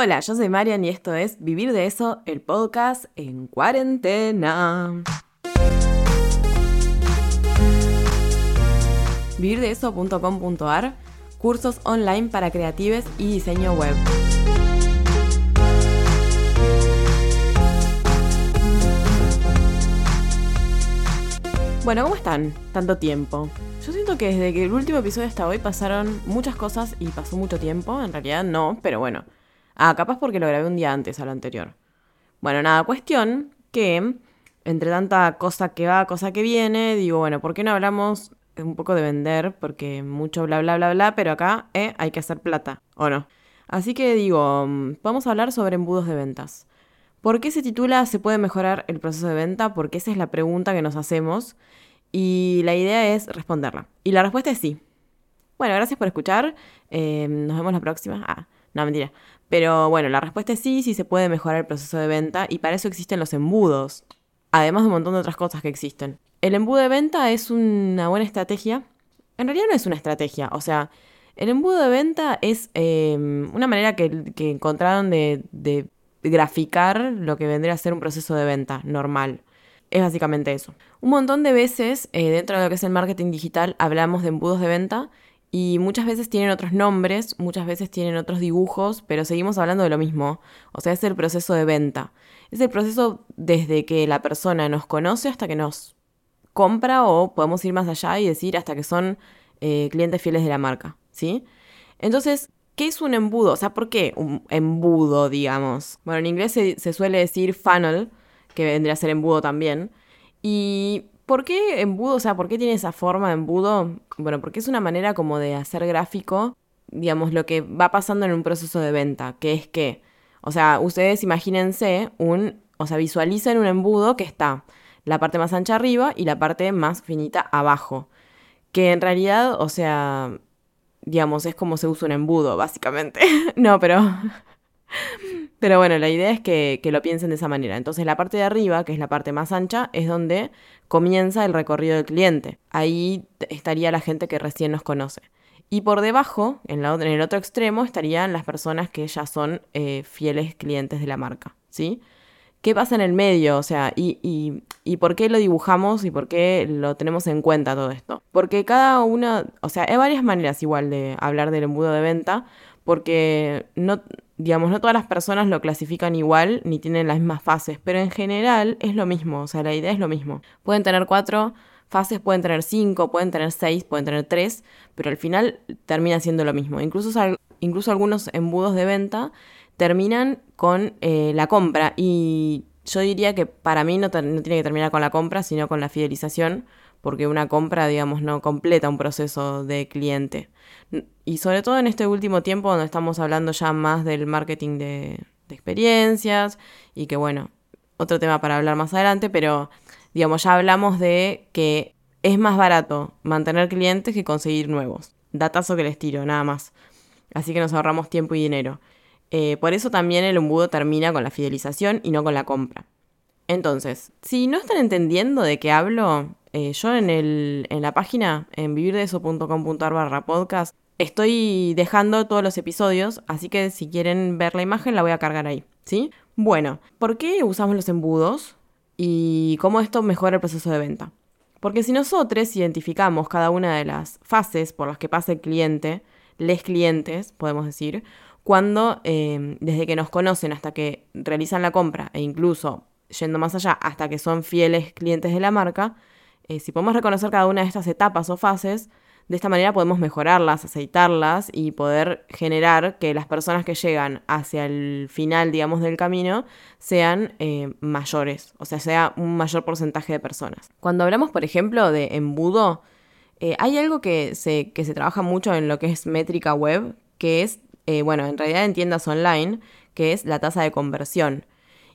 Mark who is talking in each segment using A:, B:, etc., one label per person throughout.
A: Hola, yo soy Marian y esto es Vivir de eso, el podcast en cuarentena. Vivirdeeso.com.ar Cursos online para creatives y diseño web. Bueno, ¿cómo están? Tanto tiempo. Yo siento que desde que el último episodio hasta hoy pasaron muchas cosas y pasó mucho tiempo. En realidad no, pero bueno. Ah, capaz porque lo grabé un día antes a lo anterior. Bueno, nada, cuestión que entre tanta cosa que va, cosa que viene, digo, bueno, ¿por qué no hablamos un poco de vender? Porque mucho bla, bla, bla, bla, pero acá eh, hay que hacer plata, ¿o no? Así que digo, mm, vamos a hablar sobre embudos de ventas. ¿Por qué se titula ¿Se puede mejorar el proceso de venta? Porque esa es la pregunta que nos hacemos y la idea es responderla. Y la respuesta es sí. Bueno, gracias por escuchar. Eh, nos vemos la próxima. Ah, no, mentira. Pero bueno, la respuesta es sí, sí se puede mejorar el proceso de venta y para eso existen los embudos. Además de un montón de otras cosas que existen. El embudo de venta es una buena estrategia. En realidad no es una estrategia. O sea, el embudo de venta es eh, una manera que, encontraron de graficar lo que vendría a ser un proceso de venta normal. Es básicamente eso. Un montón de veces eh, dentro de lo que es el marketing digital hablamos de embudos de venta y muchas veces tienen otros nombres, muchas veces tienen otros dibujos, pero seguimos hablando de lo mismo. O sea, es el proceso de venta. Es el proceso desde que la persona nos conoce hasta que nos compra o podemos ir más allá y decir hasta que son eh, clientes fieles de la marca, ¿sí? Entonces, ¿Qué es un embudo? O sea, ¿por qué un embudo, digamos? Bueno, en inglés se, suele decir funnel, que vendría a ser embudo también. ¿Y por qué embudo? O sea, ¿por qué tiene esa forma de embudo? Bueno, porque es una manera como de hacer gráfico, digamos, lo que va pasando en un proceso de venta, que es que, o sea, ustedes imagínense un, o sea, visualicen un embudo que está la parte más ancha arriba y la parte más finita abajo. Que en realidad, o sea, digamos, es como se usa un embudo, básicamente. no, pero... Pero bueno, la idea es que, que, lo piensen de esa manera. Entonces la parte de arriba, que es la parte más ancha, es donde comienza el recorrido del cliente. Ahí estaría la gente que recién nos conoce. Y por debajo, en, el otro extremo, estarían las personas que ya son eh, fieles clientes de la marca. ¿Sí? ¿Qué pasa en el medio? O sea, y, y, y, por qué lo dibujamos y por qué lo tenemos en cuenta todo esto? Porque cada una, o sea, hay varias maneras igual de hablar del embudo de venta, porque no, digamos, no todas las personas lo clasifican igual ni tienen las mismas fases, pero en general es lo mismo, o sea, la idea es lo mismo. Pueden tener cuatro fases, pueden tener cinco, pueden tener seis, pueden tener tres, pero al final termina siendo lo mismo. Incluso, incluso algunos embudos de venta terminan con eh, la compra. Y yo diría que para mí no, no, tiene que terminar con la compra, sino con la fidelización, porque una compra, digamos, no completa un proceso de cliente. Y sobre todo en este último tiempo, donde estamos hablando ya más del marketing de, experiencias, y que bueno, otro tema para hablar más adelante, pero digamos, ya hablamos de que es más barato mantener clientes que conseguir nuevos. Datazo que les tiro, nada más. Así que nos ahorramos tiempo y dinero. Eh, por eso también el embudo termina con la fidelización y no con la compra. Entonces, si no están entendiendo de qué hablo, eh, yo en, el, en la página, en vivirdeeso.com.ar barra podcast, estoy dejando todos los episodios, así que si quieren ver la imagen la voy a cargar ahí, ¿sí? Bueno, ¿por qué usamos los embudos y cómo esto mejora el proceso de venta? Porque si nosotros identificamos cada una de las fases por las que pasa el cliente, les clientes, podemos decir, cuando em, desde que nos conocen hasta que realizan la compra e incluso yendo más allá hasta que son fieles clientes de la marca, eh, si podemos reconocer cada una de estas etapas o fases, de esta manera podemos mejorarlas, aceitarlas y poder generar que las personas que llegan hacia el final, digamos, del camino sean eh, mayores, o sea, sea un mayor porcentaje de personas. Cuando hablamos, por ejemplo, de embudo, eh, hay algo que se, que se trabaja mucho en lo que es métrica web, que es bueno, en realidad en tiendas online, que es la tasa de conversión.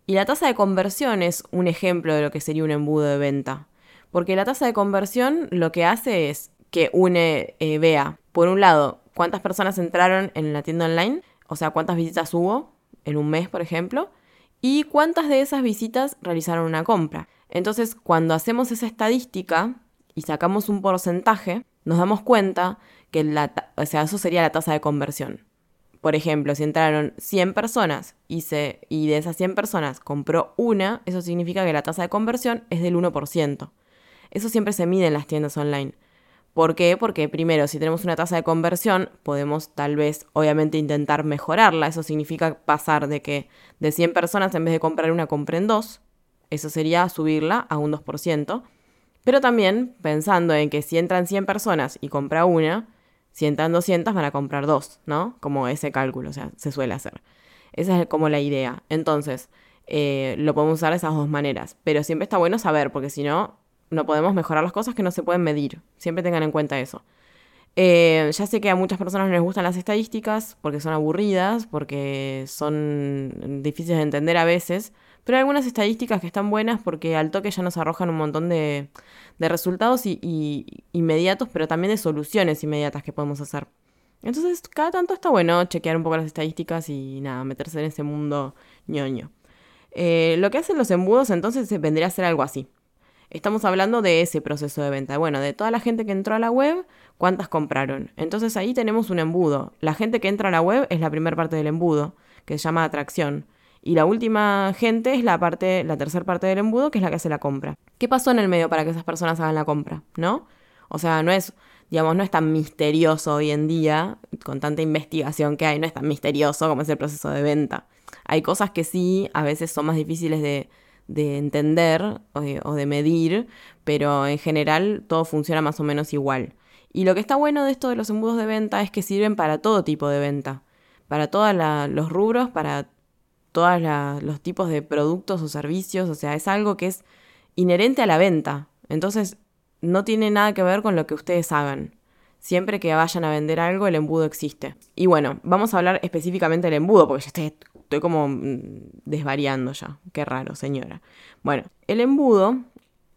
A: Y la tasa de conversión es un ejemplo de lo que sería un embudo de venta. Porque la tasa de conversión lo que hace es que une, eh, vea, por un lado, cuántas personas entraron en la tienda online, o sea, cuántas visitas hubo en un mes, por ejemplo, y cuántas de esas visitas realizaron una compra. Entonces, cuando hacemos esa estadística y sacamos un porcentaje, nos damos cuenta que la, o sea, eso sería la tasa de conversión. por ejemplo, si entraron 100 personas y, se, y de esas 100 personas compró una, eso significa que la tasa de conversión es del 1%. Eso siempre se mide en las tiendas online. ¿Por qué? Porque primero, si tenemos una tasa de conversión, podemos tal vez, obviamente, intentar mejorarla. Eso significa pasar de que de 100 personas, en vez de comprar una, compren dos. Eso sería subirla a un 2%. Pero también pensando en que si entran 100 personas y compra una, si entran 200 van a comprar dos, ¿no? Como ese cálculo, o sea, se suele hacer. Esa es como la idea. Entonces, eh, lo podemos usar de esas dos maneras. Pero siempre está bueno saber, porque si no, no podemos mejorar las cosas que no se pueden medir. Siempre tengan en cuenta eso. Eh, ya sé que a muchas personas no les gustan las estadísticas porque son aburridas, porque son difíciles de entender a veces, pero hay algunas estadísticas que están buenas porque al toque ya nos arrojan un montón de, resultados y, inmediatos, pero también de soluciones inmediatas que podemos hacer. Entonces, cada tanto está bueno chequear un poco las estadísticas y nada, meterse en ese mundo ñoño. Eh, lo que hacen los embudos entonces vendría a ser algo así. Estamos hablando de ese proceso de venta. Bueno, de toda la gente que entró a la web, ¿cuántas compraron? Entonces ahí tenemos un embudo. La gente que entra a la web es la primera parte del embudo, que se llama atracción. Y la última gente es la parte, la tercera parte del embudo, que es la que hace la compra. ¿Qué pasó en el medio para que esas personas hagan la compra? ¿No? O sea, no es, digamos, no es tan misterioso hoy en día, con tanta investigación que hay, no es tan misterioso como es el proceso de venta. Hay cosas que sí, a veces son más difíciles de, de entender o de, medir, pero en general todo funciona más o menos igual. Y lo que está bueno de esto de los embudos de venta es que sirven para todo tipo de venta, para todos los rubros, para todos los tipos de productos o servicios, o sea, es algo que es inherente a la venta. Entonces, no tiene nada que ver con lo que ustedes hagan. Siempre que vayan a vender algo, el embudo existe. Y bueno, vamos a hablar específicamente del embudo, porque ya estoy Estoy como mm, desvariando ya. Qué raro, señora. Bueno, el embudo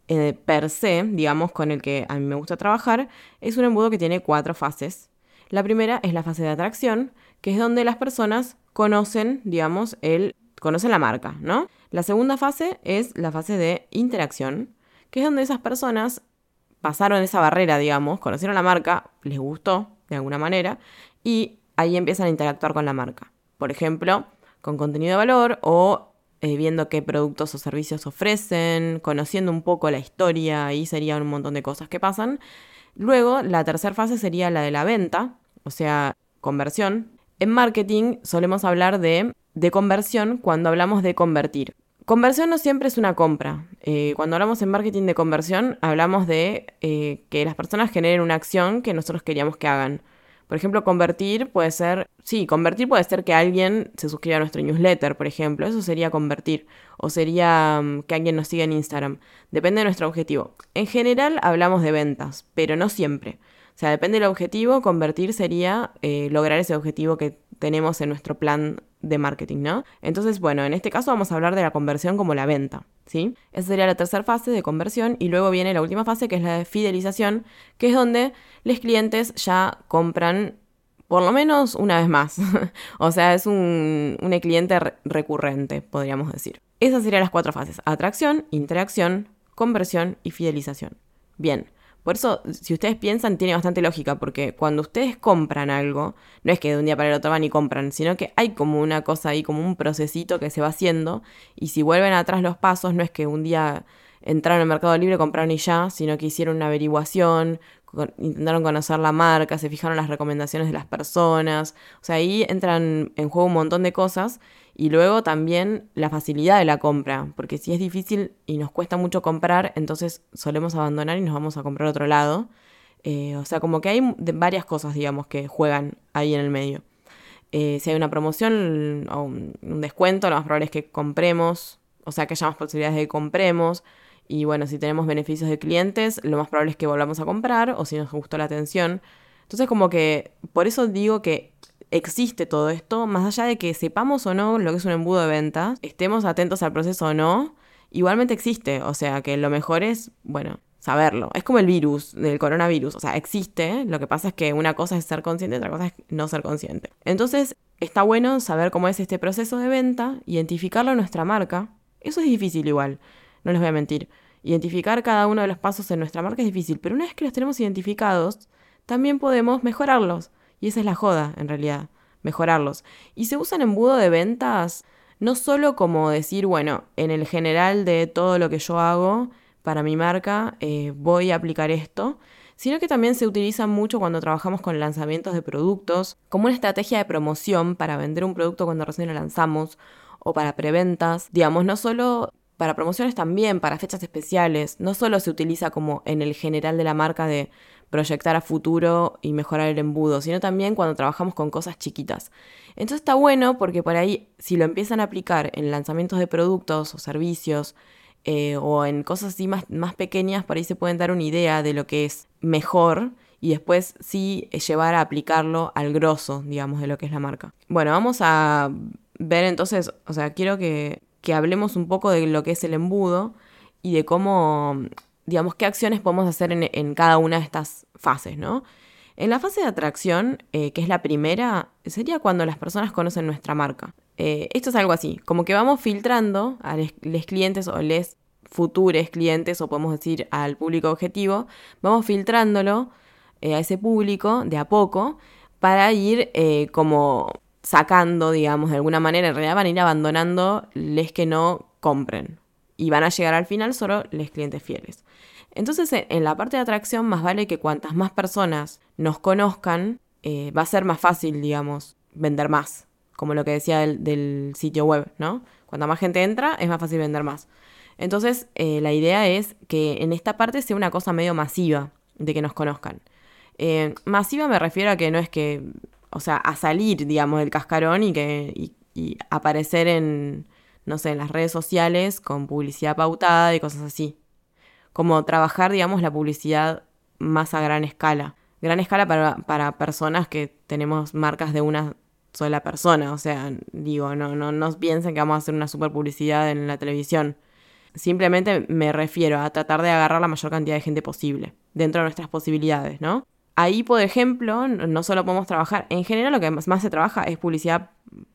A: eh, per se, digamos, con el que a mí me gusta trabajar, es un embudo que tiene cuatro fases. La primera es la fase de atracción, que es donde las personas conocen, digamos, el, conocen la marca, ¿no? La segunda fase es la fase de interacción, que es donde esas personas pasaron esa barrera, digamos, conocieron la marca, les gustó de alguna manera, y ahí empiezan a interactuar con la marca. Por ejemplo, con contenido de valor o eh, viendo qué productos o servicios ofrecen, conociendo un poco la historia, ahí serían un montón de cosas que pasan. Luego, la tercera fase sería la de la venta, o sea, conversión. En marketing solemos hablar de, de conversión cuando hablamos de convertir. Conversión no siempre es una compra. Eh, cuando hablamos en marketing de conversión, hablamos de eh, que las personas generen una acción que nosotros queríamos que hagan. Por ejemplo, convertir puede ser, sí, convertir puede ser que alguien se suscriba a nuestro newsletter, por ejemplo, eso sería convertir, o sería mm, que alguien nos siga en Instagram, depende de nuestro objetivo. En general hablamos de ventas, pero no siempre. Sea, depende del objetivo, convertir sería eh, lograr ese objetivo que tenemos en nuestro plan de marketing, ¿no? Entonces, bueno, en este caso vamos a hablar de la conversión como la venta, ¿sí? Esa sería la tercera fase de conversión y luego viene la última fase que es la de fidelización, que es donde los clientes ya compran por lo menos una vez más. o sea, es un, un cliente recurrente, podríamos decir. Esas serían las cuatro fases. Atracción, interacción, conversión y fidelización. Bien, por eso, si ustedes piensan, tiene bastante lógica, porque cuando ustedes compran algo, no es que de un día para el otro van y compran, sino que hay como una cosa ahí, como un procesito que se va haciendo, y si vuelven atrás los pasos, no es que un día entraron al Mercado Libre, compraron y ya, sino que hicieron una averiguación, intentaron conocer la marca, se fijaron las recomendaciones de las personas, o sea, ahí entran en juego un montón de cosas y luego también la facilidad de la compra, porque si es difícil y nos cuesta mucho comprar, entonces solemos abandonar y nos vamos a comprar otro lado. Eh, o sea, como que hay varias cosas, digamos, que juegan ahí en el medio. Eh, si hay una promoción o un, descuento, lo más probable es que compremos, o sea, que haya más posibilidades de que compremos. Y bueno, si tenemos beneficios de clientes, lo más probable es que volvamos a comprar o si nos gustó la atención. Entonces como que por eso digo que existe todo esto, más allá de que sepamos o no lo que es un embudo de ventas, estemos atentos al proceso o no, igualmente existe. O sea que lo mejor es, bueno, saberlo. Es como el virus, del coronavirus. O sea, existe. Lo que pasa es que una cosa es ser consciente, otra cosa es no ser consciente. Entonces, está bueno saber cómo es este proceso de venta, identificarlo en nuestra marca. Eso es difícil igual no les voy a mentir. Identificar cada uno de los pasos en nuestra marca es difícil, pero una vez que los tenemos identificados, también podemos mejorarlos. Y esa es la joda, en realidad. mejorarlos. Y se usa en embudo de ventas no solo como decir, bueno, en el general de todo lo que yo hago para mi marca, eh, voy a aplicar esto, sino que también se utiliza mucho cuando trabajamos con lanzamientos de productos, como una estrategia de promoción para vender un producto cuando recién lo lanzamos o para preventas. Digamos, no solo para promociones también, para fechas especiales, no solo se utiliza como en el general de la marca de proyectar a futuro y mejorar el embudo, sino también cuando trabajamos con cosas chiquitas. Entonces está bueno porque por ahí, si lo empiezan a aplicar en lanzamientos de productos o servicios, eh, o en cosas así más, más pequeñas, por ahí se pueden dar una idea de lo que es mejor y después sí llevar a aplicarlo al grosso, digamos, de lo que es la marca. Bueno, vamos a ver entonces, o sea, quiero que, que hablemos un poco de lo que es el embudo y de cómo, digamos, qué acciones podemos hacer en, cada una de estas fases, ¿no? En la fase de atracción, eh, que es la primera, sería cuando las personas conocen nuestra marca. Eh, esto es algo así, como que vamos filtrando a los clientes o les futuros clientes, o podemos decir al público objetivo, vamos filtrándolo eh, a ese público de a poco para ir como sacando, digamos, de alguna manera, en realidad van a ir abandonando les que no compren y van a llegar al final solo los clientes fieles. Entonces, en la parte de atracción, más vale que cuantas más personas nos conozcan, va a ser más fácil, digamos, vender más como lo que decía del, sitio web, ¿no? Cuanta más gente entra, es más fácil vender más. Entonces, eh, la idea es que en esta parte sea una cosa medio masiva de que nos conozcan. Eh, masiva me refiero a que no es que, o sea, a salir, digamos, del cascarón y que y aparecer en, no sé, en las redes sociales con publicidad pautada y cosas así. Como trabajar, digamos, la publicidad más a gran escala. Gran escala para, para personas que tenemos marcas de una sola persona. O sea, digo, no, no, no piensen que vamos a hacer una super publicidad en la televisión. Simplemente me refiero a tratar de agarrar la mayor cantidad de gente posible, dentro de nuestras posibilidades, ¿no? Ahí, por ejemplo, no solo podemos trabajar, en general lo que más, se trabaja es publicidad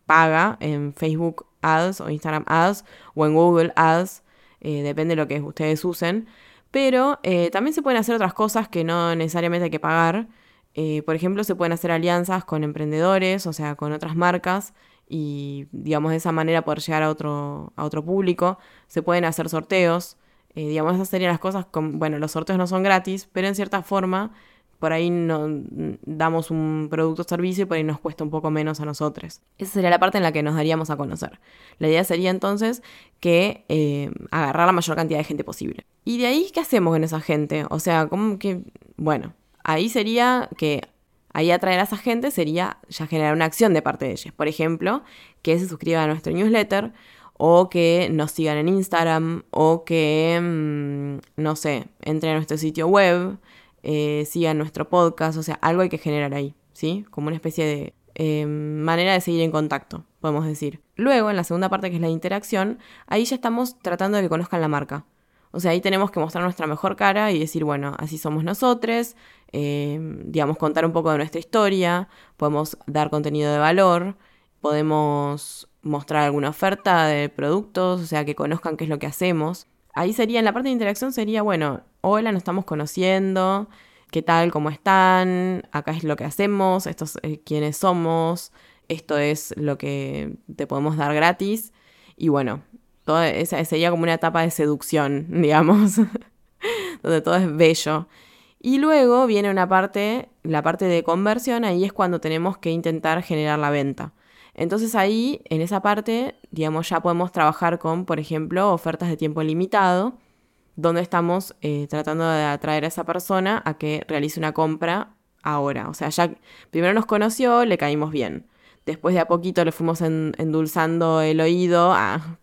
A: paga en Facebook Ads o Instagram Ads o en Google Ads, eh, depende de lo que ustedes usen, pero eh, también se pueden hacer otras cosas que no necesariamente hay que pagar, eh, por ejemplo, se pueden hacer alianzas con emprendedores, o sea, con otras marcas, y digamos de esa manera poder llegar a otro, a otro público. Se pueden hacer sorteos. Digamos, esas serían las cosas, con, bueno, los sorteos no son gratis, pero en cierta forma, por ahí no, damos un producto o servicio y por ahí nos cuesta un poco menos a nosotros. Esa sería la parte en la que nos daríamos a conocer. La idea sería entonces que eh, agarrar la mayor cantidad de gente posible. Y de ahí, ¿qué hacemos con esa gente? O sea, como que, bueno, ahí sería que ahí atraer a esa gente sería ya generar una acción de parte de ellos. Por ejemplo, que se suscriban a nuestro newsletter o que nos sigan en Instagram o que, mm, no sé, entren a nuestro sitio web, eh, sigan nuestro podcast, o sea, algo hay que generar ahí, ¿sí? Como una especie de eh, manera de seguir en contacto, podemos decir. Luego, en la segunda parte que es la interacción, ahí ya estamos tratando de que conozcan la marca. O sea, ahí tenemos que mostrar nuestra mejor cara y decir, bueno, así somos nosotros, eh, digamos, contar un poco de nuestra historia, podemos dar contenido de valor, podemos mostrar alguna oferta de productos, o sea, que conozcan qué es lo que hacemos. Ahí sería, en la parte de interacción sería, bueno, hola, nos estamos conociendo, qué tal, cómo están, acá es lo que hacemos, estos es eh, quiénes somos, esto es lo que te podemos dar gratis. Y bueno, toda esa sería como una etapa de seducción, digamos, donde todo es bello. Y luego viene una parte, la parte de conversión, ahí es cuando tenemos que intentar generar la venta. Entonces ahí, en esa parte, digamos, ya podemos trabajar con, por ejemplo, ofertas de tiempo limitado, donde estamos eh, tratando de atraer a esa persona a que realice una compra ahora. O sea, ya primero nos conoció, le caímos bien. Después de a poquito le fuimos endulzando el oído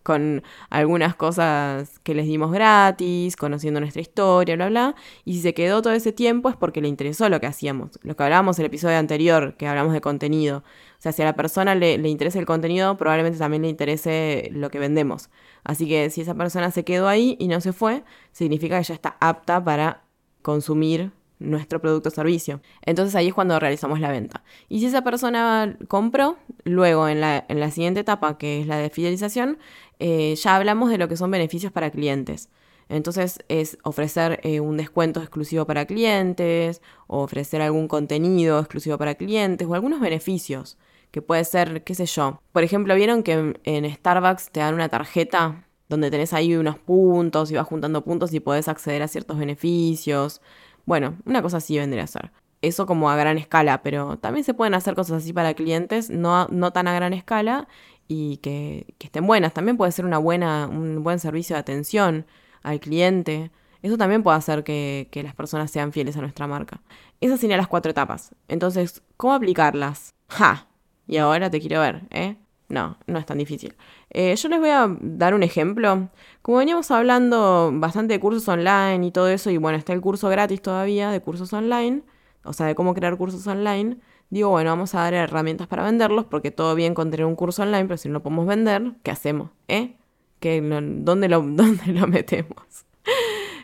A: con algunas cosas que les dimos gratis, conociendo nuestra historia, bla, bla. Y si se quedó todo ese tiempo es porque le interesó lo que hacíamos. Lo que hablábamos en el episodio anterior, que hablamos de contenido. O sea, si a la persona le, le interesa el contenido, probablemente también le interese lo que vendemos. Así que si esa persona se quedó ahí y no se fue, significa que ya está apta para consumir nuestro producto o servicio. Entonces ahí es cuando realizamos la venta. Y si esa persona compró, luego en la, en la siguiente etapa, que es la de fidelización, eh, ya hablamos de lo que son beneficios para clientes. Entonces es ofrecer eh, un descuento exclusivo para clientes, o ofrecer algún contenido exclusivo para clientes, o algunos beneficios que puede ser, qué sé yo. Por ejemplo, ¿vieron que en Starbucks te dan una tarjeta donde tenés ahí unos puntos y vas juntando puntos y podés acceder a ciertos beneficios? Bueno, una cosa así vendría a ser. Eso como a gran escala, pero también se pueden hacer cosas así para clientes, no, no tan a gran escala y que, estén buenas. También puede ser una buena, un buen servicio de atención al cliente. Eso también puede hacer que, que las personas sean fieles a nuestra marca. Esas serían las cuatro etapas. Entonces, ¿cómo aplicarlas? ¡Ja! Y ahora te quiero ver, ¿eh? No, no es tan difícil. Eh, yo les voy a dar un ejemplo. Como veníamos hablando bastante de cursos online y todo eso, y bueno, está el curso gratis todavía de cursos online, o sea, de cómo crear cursos online, digo, bueno, vamos a dar herramientas para venderlos, porque todo bien con tener un curso online, pero si no lo podemos vender, ¿qué hacemos? ¿Eh? ¿Qué, dónde, lo, ¿Dónde lo metemos?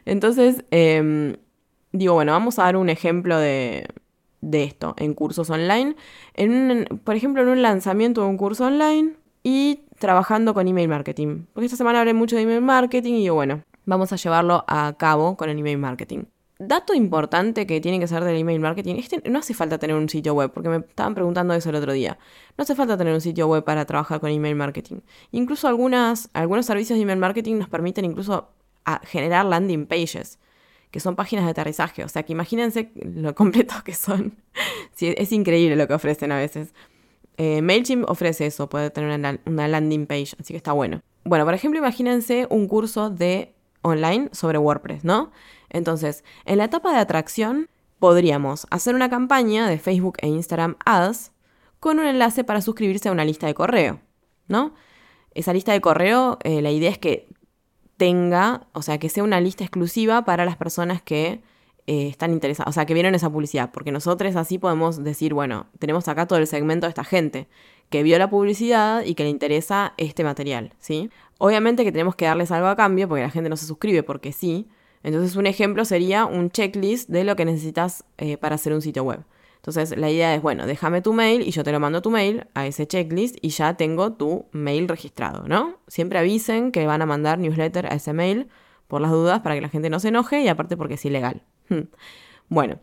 A: Entonces, em, digo, bueno, vamos a dar un ejemplo de, de esto en cursos online. En por ejemplo, en un lanzamiento de un curso online y trabajando con email marketing. Porque esta semana hablé mucho de email marketing y digo, bueno, vamos a llevarlo a cabo con el email marketing. Dato importante que tiene que ser del email marketing, este, no hace falta tener un sitio web, porque me estaban preguntando eso el otro día. No hace falta tener un sitio web para trabajar con email marketing. Incluso algunas, algunos servicios de email marketing nos permiten incluso generar landing pages que son páginas de aterrizaje. O sea, que imagínense lo completos que son. es increíble lo que ofrecen a veces. Eh, MailChimp ofrece eso, puede tener una, landing page, así que está bueno. Bueno, por ejemplo, imagínense un curso de online sobre WordPress, ¿no? Entonces, en la etapa de atracción, podríamos hacer una campaña de Facebook e Instagram Ads con un enlace para suscribirse a una lista de correo, ¿no? Esa lista de correo, eh, la idea es que tenga, o sea, que sea una lista exclusiva para las personas que eh, están interesadas, o sea, que vieron esa publicidad, porque nosotros así podemos decir, bueno, tenemos acá todo el segmento de esta gente que vio la publicidad y que le interesa este material, ¿sí? Obviamente que tenemos que darles algo a cambio porque la gente no se suscribe porque sí. Entonces un ejemplo sería un checklist de lo que necesitas eh, para hacer un sitio web. Entonces la idea es, bueno, déjame tu mail y yo te lo mando tu mail a ese checklist y ya tengo tu mail registrado, ¿no? Siempre avisen que van a mandar newsletter a ese mail por las dudas para que la gente no se enoje y aparte porque es ilegal. Hmm. Bueno,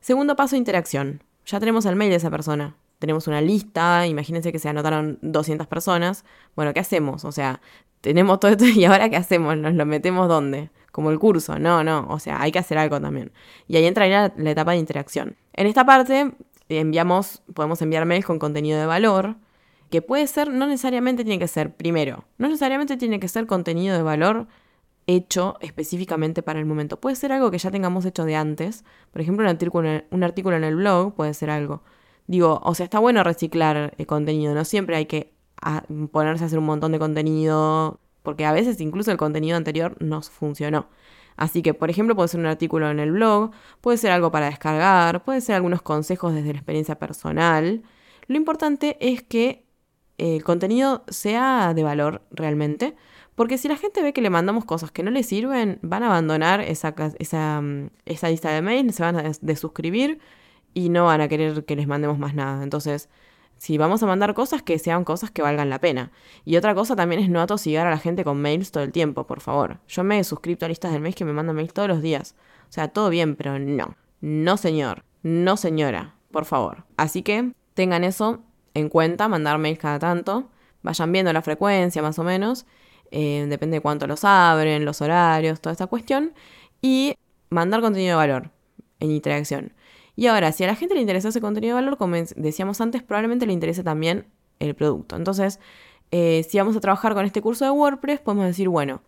A: segundo paso, interacción. Ya tenemos el mail de esa persona. Tenemos una lista, imagínense que se anotaron 200 personas. Bueno, ¿qué hacemos? O sea, tenemos todo esto y ahora ¿qué hacemos? ¿Nos lo metemos dónde? Como el curso. No, no. O sea, hay que hacer algo también. Y ahí entraría la etapa de interacción. En esta parte enviamos, podemos enviar mails con contenido de valor, que puede ser, no necesariamente tiene que ser, primero, no necesariamente tiene que ser contenido de valor hecho específicamente para el momento. Puede ser algo que ya tengamos hecho de antes. Por ejemplo, un artículo, un artículo en el blog puede ser algo. Digo, o sea, está bueno reciclar el contenido, no siempre hay que ponerse a hacer un montón de contenido, porque a veces incluso el contenido anterior no funcionó. Así que, por ejemplo, puede ser un artículo en el blog, puede ser algo para descargar, puede ser algunos consejos desde la experiencia personal. Lo importante es que el contenido sea de valor realmente, porque si la gente ve que le mandamos cosas que no le sirven, van a abandonar esa, mm, esa lista de mail, se van a desuscribir y no van a querer que les mandemos más nada. Entonces, si vamos a mandar cosas, que sean cosas que valgan la pena. Y otra cosa también es no atosigar a la gente con mails todo el tiempo, por favor. Yo me he a listas del mes que me mandan mails todos los días. O sea, todo bien, pero no. No, señor. No, señora. Por favor. Así que tengan eso en cuenta, mandar mails cada tanto. Vayan viendo la frecuencia, más o menos. Eh, depende de cuánto los abren, los horarios, toda esta cuestión. Y mandar contenido de valor en interacción. Y ahora, si a la gente le interesa ese contenido de valor, como decíamos antes, probablemente le interese también el producto. Entonces, eh, si vamos a trabajar con este curso de WordPress, podemos decir, bueno,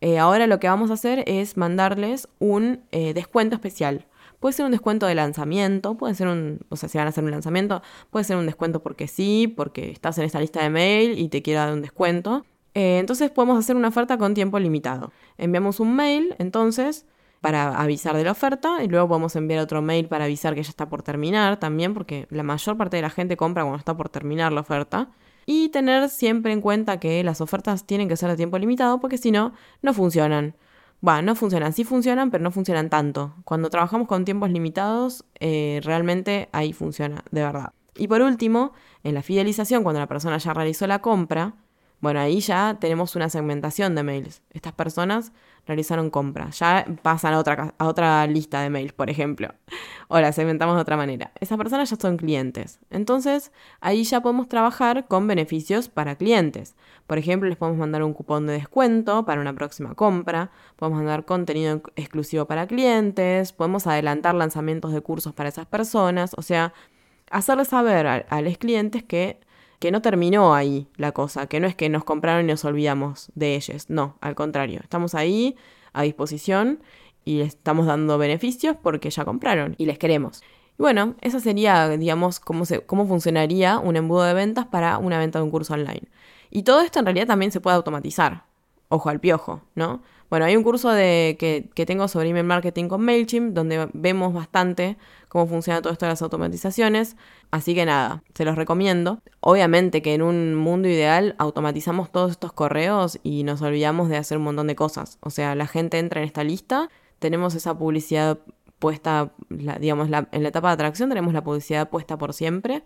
A: eh, ahora lo que vamos a hacer es mandarles un eh, descuento especial. Puede ser un descuento de lanzamiento, puede ser un, o sea, si van a hacer un lanzamiento, puede ser un descuento porque sí, porque estás en esta lista de mail y te quiero dar un descuento. entonces podemos hacer una oferta con tiempo limitado. Enviamos un mail, entonces, para avisar de la oferta y luego podemos enviar otro mail para avisar que ya está por terminar también, porque la mayor parte de la gente compra cuando está por terminar la oferta. Y tener siempre en cuenta que las ofertas tienen que ser de tiempo limitado porque si no, no funcionan. Bueno, no funcionan, sí funcionan, pero no funcionan tanto. Cuando trabajamos con tiempos limitados, eh, realmente ahí funciona, de verdad. Y por último, en la fidelización, cuando la persona ya realizó la compra, Bueno, ahí ya tenemos una segmentación de mails. Estas personas realizaron compras. Ya pasan a otra, a otra lista de mails, por ejemplo. O la segmentamos de otra manera. Esas personas ya son clientes. Entonces, ahí ya podemos trabajar con beneficios para clientes. Por ejemplo, les podemos mandar un cupón de descuento para una próxima compra. Podemos mandar contenido exclusivo para clientes. Podemos adelantar lanzamientos de cursos para esas personas. O sea, hacerles saber a, a los clientes que que no terminó ahí la cosa, que no es que nos compraron y nos olvidamos de ellos, no, al contrario, estamos ahí a disposición y les estamos dando beneficios porque ya compraron y les queremos. Y bueno, esa sería, digamos, cómo, se, cómo funcionaría un embudo de ventas para una venta de un curso online. Y todo esto en realidad también se puede automatizar. Ojo al piojo, ¿no? Bueno, hay un curso de, que, que tengo sobre email marketing con MailChimp donde vemos bastante cómo funciona todo esto de las automatizaciones. Así que nada, se los recomiendo. Obviamente que en un mundo ideal automatizamos todos estos correos y nos olvidamos de hacer un montón de cosas. O sea, la gente entra en esta lista, tenemos esa publicidad puesta, digamos, en la etapa de atracción tenemos la publicidad puesta por siempre,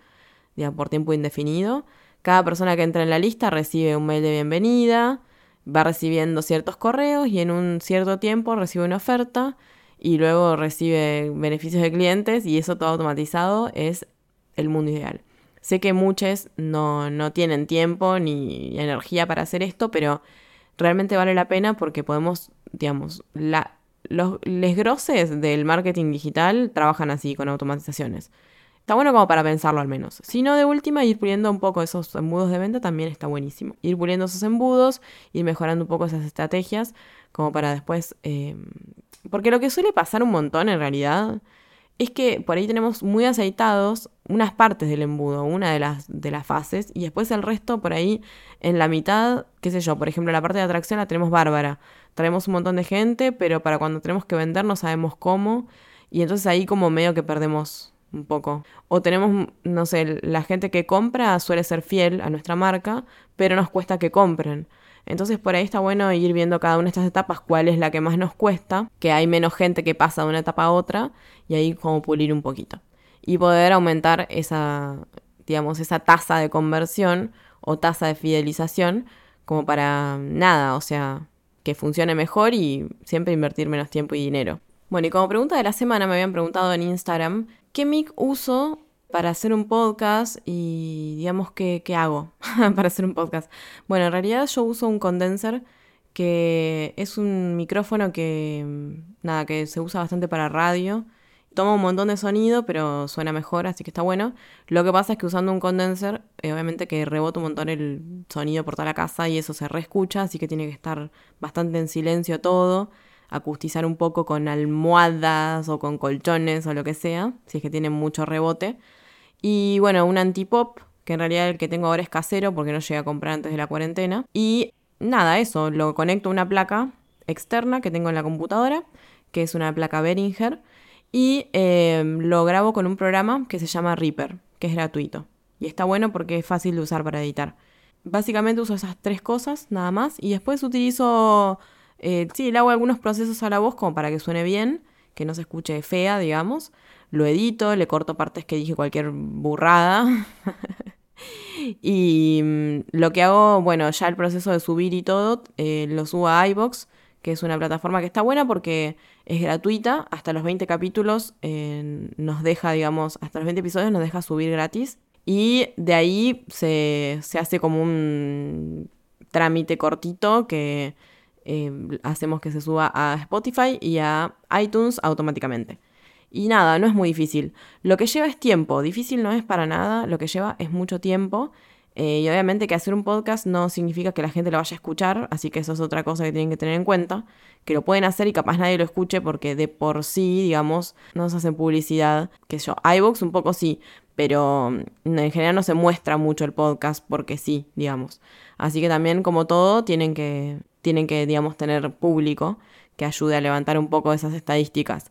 A: digamos, por tiempo indefinido. Cada persona que entra en la lista recibe un mail de bienvenida, va recibiendo ciertos correos y en un cierto tiempo recibe una oferta y luego recibe beneficios de clientes y eso todo automatizado es el mundo ideal. Sé que muchos no, no tienen tiempo ni energía para hacer esto, pero realmente vale la pena porque podemos, digamos, la, los les groses del marketing digital trabajan así, con automatizaciones. Está bueno como para pensarlo al menos. Si no, de última, ir puliendo un poco esos embudos de venta también está buenísimo. Ir puliendo esos embudos, ir mejorando un poco esas estrategias, como para después eh, porque lo que suele pasar un montón en realidad es que por ahí tenemos muy aceitados unas partes del embudo, una de las, de las fases, y después el resto por ahí en la mitad, qué sé yo, por ejemplo, la parte de atracción la tenemos bárbara. Traemos un montón de gente, pero para cuando tenemos que vender no sabemos cómo, y entonces ahí como medio que perdemos un poco. O tenemos, no sé, la gente que compra suele ser fiel a nuestra marca, pero nos cuesta que compren. Entonces por ahí está bueno ir viendo cada una de estas etapas cuál es la que más nos cuesta, que hay menos gente que pasa de una etapa a otra y ahí como pulir un poquito. Y poder aumentar esa, digamos, esa tasa de conversión o tasa de fidelización como para nada, o sea, que funcione mejor y siempre invertir menos tiempo y dinero. Bueno, y como pregunta de la semana me habían preguntado en Instagram, ¿qué mic uso para hacer un podcast y digamos que qué hago para hacer un podcast. Bueno, en realidad yo uso un condenser que es un micrófono que nada, que se usa bastante para radio. Toma un montón de sonido, pero suena mejor, así que está bueno. Lo que pasa es que usando un condenser, eh, obviamente que rebota un montón el sonido por toda la casa y eso se reescucha, así que tiene que estar bastante en silencio todo, acustizar un poco con almohadas o con colchones o lo que sea, si es que tiene mucho rebote. Y bueno, un antipop, que en realidad el que tengo ahora es casero porque no llegué a comprar antes de la cuarentena. Y nada, eso, lo conecto a una placa externa que tengo en la computadora, que es una placa Behringer, y em, lo grabo con un programa que se llama Reaper, que es gratuito. Y está bueno porque es fácil de usar para editar. Básicamente uso esas tres cosas, nada más, y después utilizo, eh, sí, le hago algunos procesos a la voz como para que suene bien, que no se escuche fea, digamos lo edito, le corto partes que dije cualquier burrada. y mm, lo que hago, bueno, ya el proceso de subir y todo, eh, lo subo a iBox, que es una plataforma que está buena porque es gratuita. Hasta los 20 capítulos eh, nos deja, digamos, hasta los 20 episodios nos deja subir gratis. Y de ahí se, se hace como un trámite cortito que eh, hacemos que se suba a Spotify y a iTunes automáticamente. Y nada, no es muy difícil. Lo que lleva es tiempo, difícil no es para nada, lo que lleva es mucho tiempo. Eh, y obviamente que hacer un podcast no significa que la gente lo vaya a escuchar, así que eso es otra cosa que tienen que tener en cuenta, que lo pueden hacer y capaz nadie lo escuche porque de por sí, digamos, no se hacen publicidad, que yo, iVoox un poco sí, pero mm, en general no se muestra mucho el podcast porque sí, digamos. Así que también como todo tienen que, tienen que digamos, tener público que ayude a levantar un poco esas estadísticas.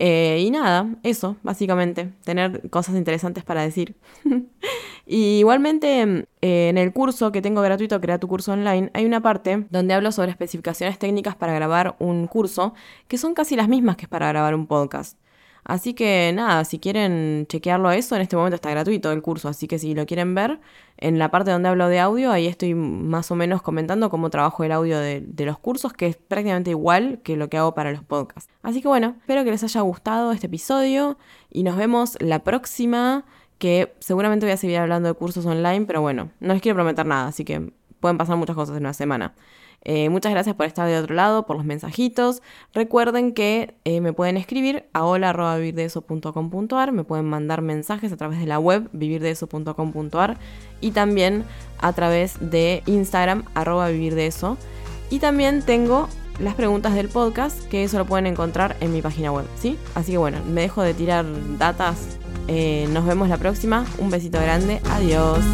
A: Eh, y nada, eso, básicamente, tener cosas interesantes para decir. y igualmente, eh, en el curso que tengo gratuito, Crea tu curso online, hay una parte donde hablo sobre especificaciones técnicas para grabar un curso, que son casi las mismas que para grabar un podcast. Así que nada, si quieren chequearlo a eso, en este momento está gratuito el curso, así que si lo quieren ver, en la parte donde hablo de audio, ahí estoy más o menos comentando cómo trabajo el audio de, de los cursos, que es prácticamente igual que lo que hago para los podcasts. Así que bueno, espero que les haya gustado este episodio y nos vemos la próxima, que seguramente voy a seguir hablando de cursos online, pero bueno, no les quiero prometer nada, así que pueden pasar muchas cosas en una semana. Eh, muchas gracias por estar de otro lado, por los mensajitos. Recuerden que eh, me pueden escribir a hola.vivirdeeso.com.ar, me pueden mandar mensajes a través de la web vivirdeeso.com.ar y también a través de Instagram arroba vivirdeeso. Y también tengo las preguntas del podcast, que eso lo pueden encontrar en mi página web, ¿sí? Así que bueno, me dejo de tirar datas. Eh, nos vemos la próxima. Un besito grande. Adiós.